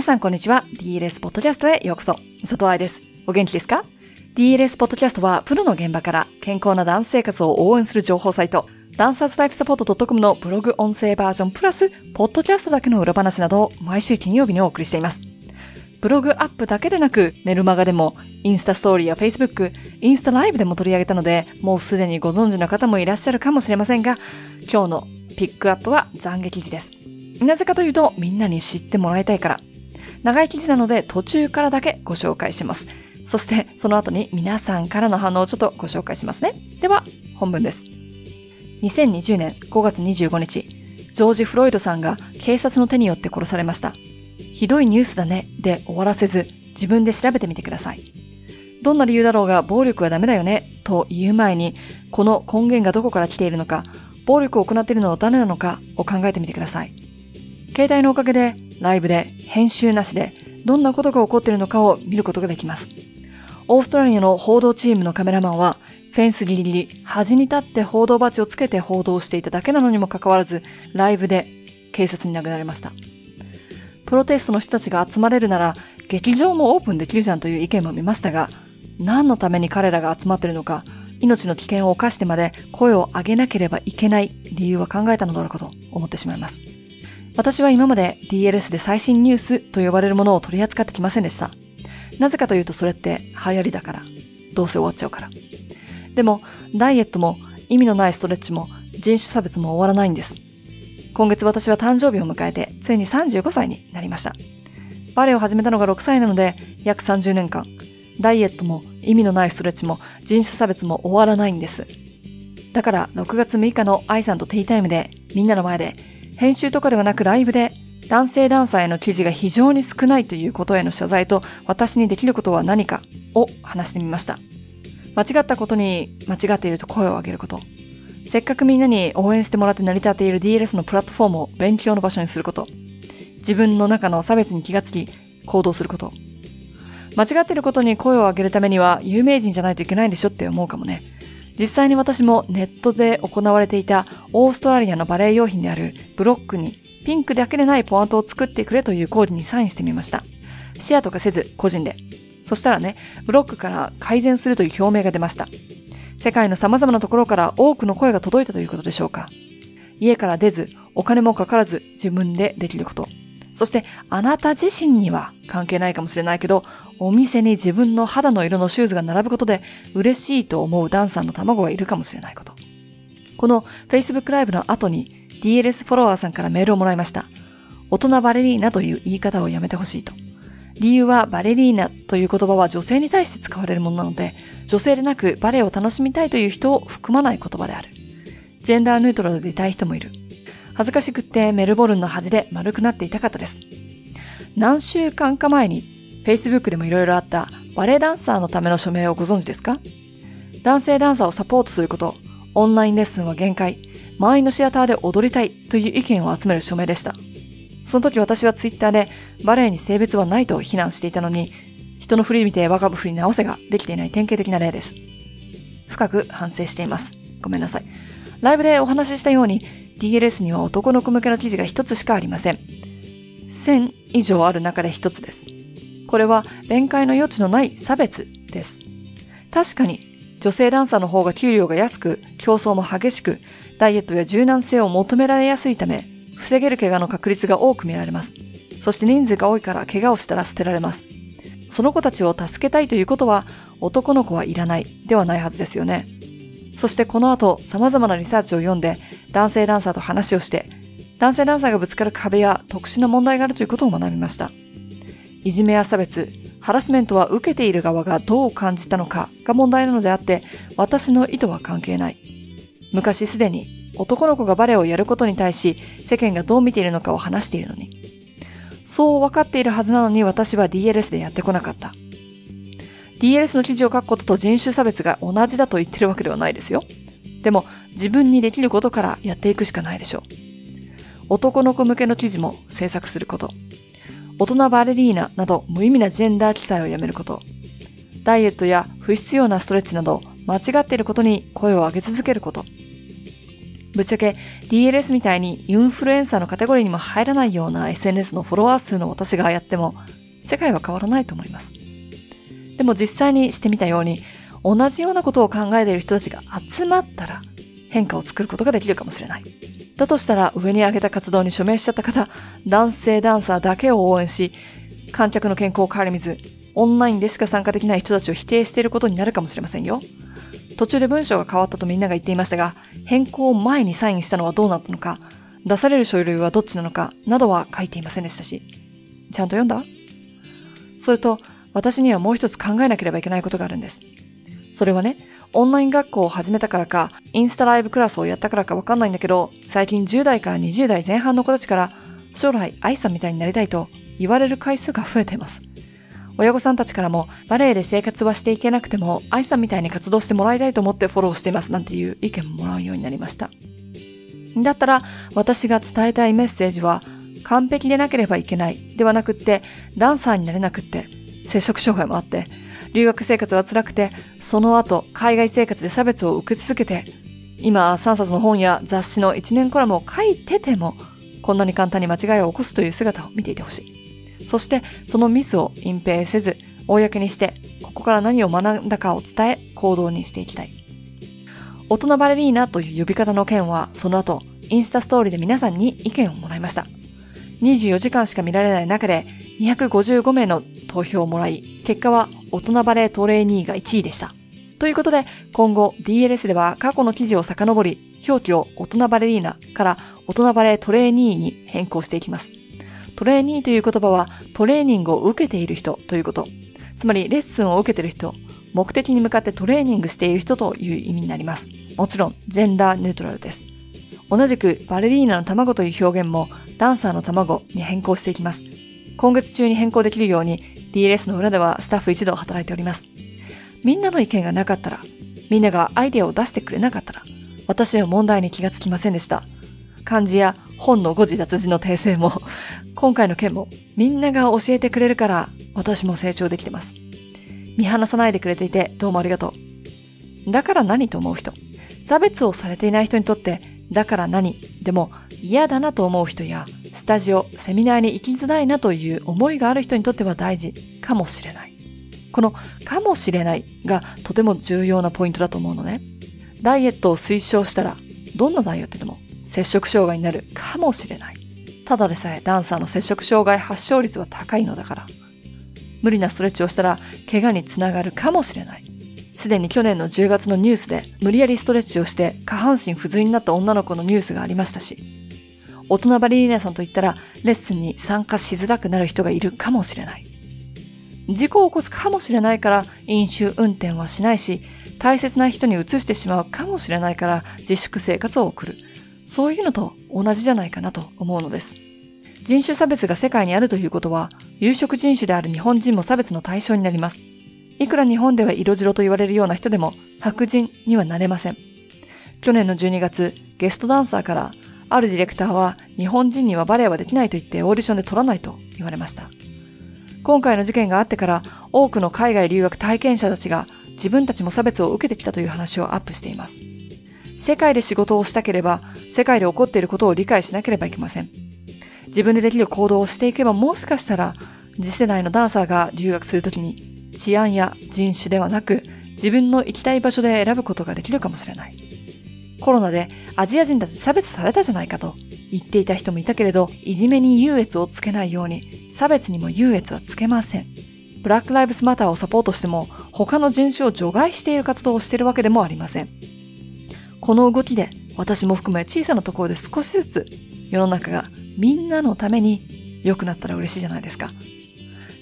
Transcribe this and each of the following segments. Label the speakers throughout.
Speaker 1: 皆さんこんにちは。DLS ポッドキャストへようこそ。佐藤愛です。お元気ですか ?DLS ポッドキャストはプロの現場から健康なダンス生活を応援する情報サイト、ダンサーズライフサポート .com のブログ音声バージョンプラス、ポッドキャストだけの裏話などを毎週金曜日にお送りしています。ブログアップだけでなく、メルマガでも、インスタストーリーや Facebook、インスタライブでも取り上げたので、もうすでにご存知の方もいらっしゃるかもしれませんが、今日のピックアップは懺悔記事です。なぜかというと、みんなに知ってもらいたいから。長い記事なので途中からだけご紹介します。そしてその後に皆さんからの反応をちょっとご紹介しますね。では、本文です。2020年5月25日、ジョージ・フロイドさんが警察の手によって殺されました。ひどいニュースだねで終わらせず、自分で調べてみてください。どんな理由だろうが暴力はダメだよねと言う前に、この根源がどこから来ているのか、暴力を行っているのは誰なのかを考えてみてください。携帯のおかげで、ライブで、編集なしで、どんなことが起こっているのかを見ることができます。オーストラリアの報道チームのカメラマンは、フェンスギリギリ、端に立って報道バッジをつけて報道していただけなのにもかかわらず、ライブで警察に殴られました。プロテストの人たちが集まれるなら、劇場もオープンできるじゃんという意見も見ましたが、何のために彼らが集まっているのか、命の危険を冒してまで声を上げなければいけない理由は考えたのだろうかと思ってしまいます。私は今まで DLS で最新ニュースと呼ばれるものを取り扱ってきませんでした。なぜかというとそれって流行りだから。どうせ終わっちゃうから。でも、ダイエットも意味のないストレッチも人種差別も終わらないんです。今月私は誕生日を迎えて、ついに35歳になりました。バレエを始めたのが6歳なので、約30年間、ダイエットも意味のないストレッチも人種差別も終わらないんです。だから6月6日の愛さんとティータイムでみんなの前で編集とかではなくライブで男性ダンサーへの記事が非常に少ないということへの謝罪と私にできることは何かを話してみました。間違ったことに間違っていると声を上げること。せっかくみんなに応援してもらって成り立っている DLS のプラットフォームを勉強の場所にすること。自分の中の差別に気がつき行動すること。間違っていることに声を上げるためには有名人じゃないといけないんでしょって思うかもね。実際に私もネットで行われていたオーストラリアのバレエ用品であるブロックにピンクだけでないポワントを作ってくれというコーデにサインしてみました。シェアとかせず個人で。そしたらね、ブロックから改善するという表明が出ました。世界の様々なところから多くの声が届いたということでしょうか。家から出ず、お金もかからず自分でできること。そしてあなた自身には関係ないかもしれないけど、お店に自分の肌の色のシューズが並ぶことで嬉しいと思うダンサーの卵がいるかもしれないこと。この Facebook ライブの後に DLS フォロワーさんからメールをもらいました。大人バレリーナという言い方をやめてほしいと。理由はバレリーナという言葉は女性に対して使われるものなので、女性でなくバレエを楽しみたいという人を含まない言葉である。ジェンダーヌートラルでいたい人もいる。恥ずかしくってメルボルンの端で丸くなっていたかったです。何週間か前に Facebook でも色々あったバレエダンサーのための署名をご存知ですか？男性ダンサーをサポートすること、オンラインレッスンは限界、満員のシアターで踊りたいという意見を集める署名でした。その時私はツイッターでバレエに性別はないと非難していたのに、人の振り見て若ぶ振り直せができていない典型的な例です。深く反省しています。ごめんなさい。ライブでお話ししたように DLS には男の子向けの記事が一つしかありません。1000以上ある中で一つです。これは弁解の余地のない差別です。確かに女性ダンサーの方が給料が安く、競争も激しく、ダイエットや柔軟性を求められやすいため、防げる怪我の確率が多く見られます。そして人数が多いから怪我をしたら捨てられます。その子たちを助けたいということは、男の子はいらないではないはずですよね。そしてこの後、様々なリサーチを読んで、男性ダンサーと話をして、男性ダンサーがぶつかる壁や特殊な問題があるということを学びました。いじめや差別、ハラスメントは受けている側がどう感じたのかが問題なのであって、私の意図は関係ない。昔すでに男の子がバレエをやることに対し世間がどう見ているのかを話しているのに。そう分かっているはずなのに私は DLS でやってこなかった。DLS の記事を書くことと人種差別が同じだと言ってるわけではないですよ。でも自分にできることからやっていくしかないでしょう。男の子向けの記事も制作すること。大人バレリーナなど無意味なジェンダー記載をやめること。ダイエットや不必要なストレッチなど間違っていることに声を上げ続けること。ぶっちゃけ DLS みたいにインフルエンサーのカテゴリーにも入らないような SNS のフォロワー数の私がやっても世界は変わらないと思います。でも実際にしてみたように同じようなことを考えている人たちが集まったら変化を作ることができるかもしれない。だとしたら上に挙げた活動に署名しちゃった方、男性ダンサーだけを応援し、観客の健康を顧みず、オンラインでしか参加できない人たちを否定していることになるかもしれませんよ。途中で文章が変わったとみんなが言っていましたが、変更前にサインしたのはどうなったのか、出される書類はどっちなのか、などは書いていませんでしたし。ちゃんと読んだ？それと、私にはもう一つ考えなければいけないことがあるんです。それはね、オンライン学校を始めたからか、インスタライブクラスをやったからかわかんないんだけど、最近10代から20代前半の子たちから、将来愛さんみたいになりたいと言われる回数が増えています。親御さんたちからも、バレエで生活はしていけなくても、愛さんみたいに活動してもらいたいと思ってフォローしていますなんていう意見ももらうようになりました。だったら、私が伝えたいメッセージは、完璧でなければいけないではなくって、ダンサーになれなくって、接触障害もあって、留学生活は辛くて、その後、海外生活で差別を受け続けて、今、3冊の本や雑誌の1年コラムを書いてても、こんなに簡単に間違いを起こすという姿を見ていてほしい。そして、そのミスを隠蔽せず、公にして、ここから何を学んだかを伝え、行動にしていきたい。大人バレリーナという呼び方の件は、その後、インスタストーリーで皆さんに意見をもらいました。24時間しか見られない中で、255名の投票をもらい、結果は大人バレートレーニーが1位でした。ということで、今後 DLS では過去の記事を遡り、表記を大人バレリーナから大人バレートレーニーに変更していきます。トレーニーという言葉はトレーニングを受けている人ということ。つまりレッスンを受けている人、目的に向かってトレーニングしている人という意味になります。もちろん、ジェンダーニュートラルです。同じくバレリーナの卵という表現もダンサーの卵に変更していきます。今月中に変更できるように DLS の裏ではスタッフ一同働いております。みんなの意見がなかったら、みんながアイデアを出してくれなかったら、私は問題に気がつきませんでした。漢字や本の誤字脱字の訂正も、今回の件もみんなが教えてくれるから私も成長できてます。見放さないでくれていてどうもありがとう。だから何と思う人？差別をされていない人にとって、だから何？でも嫌だなと思う人や、スタジオ、セミナーに行きづらいなという思いがある人にとっては大事かもしれない。このかもしれないがとても重要なポイントだと思うのね。ダイエットを推奨したら、どんなダイエットでも接触障害になるかもしれない。ただでさえダンサーの接触障害発症率は高いのだから。無理なストレッチをしたら怪我につながるかもしれない。すでに去年の10月のニュースで無理やりストレッチをして下半身不随になった女の子のニュースがありましたし、大人バレリーナさんと言ったらレッスンに参加しづらくなる人がいるかもしれない。事故を起こすかもしれないから飲酒運転はしないし、大切な人に移してしまうかもしれないから自粛生活を送る。そういうのと同じじゃないかなと思うのです。人種差別が世界にあるということは、有色人種である日本人も差別の対象になります。いくら日本では色白と言われるような人でも白人にはなれません。去年の12月、ゲストダンサーから、あるディレクターは日本人にはバレエはできないと言ってオーディションで取らないと言われました。今回の事件があってから多くの海外留学体験者たちが自分たちも差別を受けてきたという話をアップしています。世界で仕事をしたければ、世界で起こっていることを理解しなければいけません。自分でできる行動をしていけばもしかしたら、次世代のダンサーが留学するときに、治安や人種ではなく、自分の行きたい場所で選ぶことができるかもしれない。コロナでアジア人だって差別されたじゃないかと言っていた人もいたけれど、いじめに優越をつけないように、差別にも優越はつけません。ブラックライブスマターをサポートしても、他の人種を除外している活動をしているわけでもありません。この動きで、私も含め小さなところで少しずつ、世の中がみんなのために良くなったら嬉しいじゃないですか。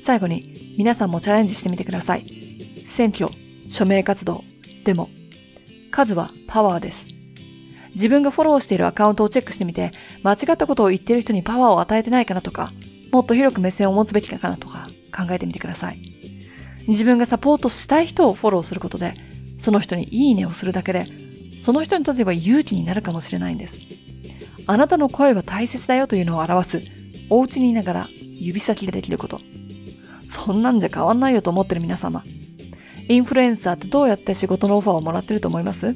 Speaker 1: 最後に、皆さんもチャレンジしてみてください。選挙、署名活動、でも、数はパワーです。自分がフォローしているアカウントをチェックしてみて、間違ったことを言っている人にパワーを与えてないかなとか、もっと広く目線を持つべきかなとか考えてみてください。自分がサポートしたい人をフォローすることで、その人にいいねをするだけで、その人にとっては勇気になるかもしれないんです。あなたの声は大切だよというのを表す、お家にいながら指先でできること。そんなんじゃ変わんないよと思ってる皆様。インフルエンサーってどうやって仕事のオファーをもらってると思います？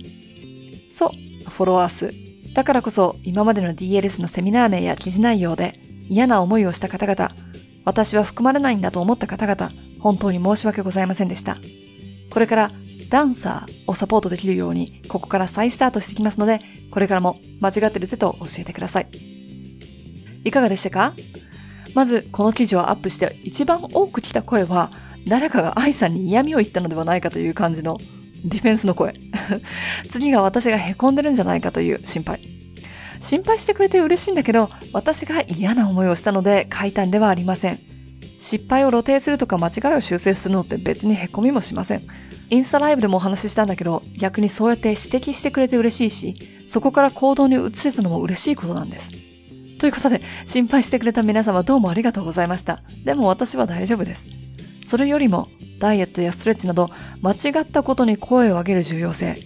Speaker 1: そう、フォロワー数。だからこそ今までの DLS のセミナー名や記事内容で嫌な思いをした方々、私は含まれないんだと思った方々、本当に申し訳ございませんでした。これからダンサーをサポートできるように、ここから再スタートしてきますので、これからも間違ってるぜと教えてください。いかがでしたか？まず、この記事をアップして一番多く来た声は、誰かが愛さんに嫌味を言ったのではないかという感じのディフェンスの声。次が私が凹んでるんじゃないかという心配。心配してくれて嬉しいんだけど、私が嫌な思いをしたので書いたんではありません。失敗を露呈するとか間違いを修正するのって別に凹みもしません。インスタライブでもお話ししたんだけど、逆にそうやって指摘してくれて嬉しいし、そこから行動に移せたのも嬉しいことなんです。ということで、心配してくれた皆様どうもありがとうございました。でも私は大丈夫です。それよりも、ダイエットやストレッチなど、間違ったことに声を上げる重要性。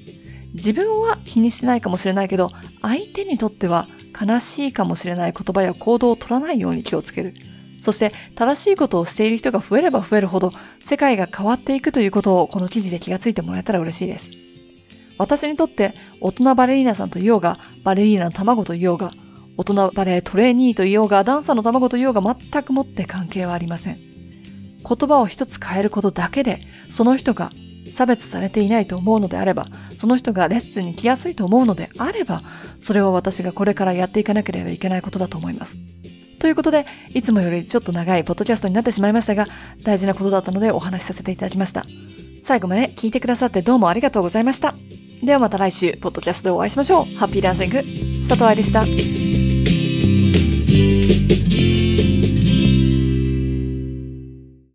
Speaker 1: 自分は気にしてないかもしれないけど、相手にとっては悲しいかもしれない言葉や行動を取らないように気をつける。そして正しいことをしている人が増えれば増えるほど世界が変わっていくということをこの記事で気がついてもらえたら嬉しいです。私にとって大人バレリーナさんと言おうが、バレリーナの卵と言おうが、大人バレートレーニーと言おうが、ダンサーの卵と言おうが全くもって関係はありません。言葉を一つ変えることだけで、その人が差別されていないと思うのであれば、その人がレッスンに来やすいと思うのであれば、それは私がこれからやっていかなければいけないことだと思います。ということで、いつもよりちょっと長いポッドキャストになってしまいましたが、大事なことだったのでお話しさせていただきました。最後まで聞いてくださってどうもありがとうございました。ではまた来週、ポッドキャストでお会いしましょう。ハッピーランシング、佐藤愛でした。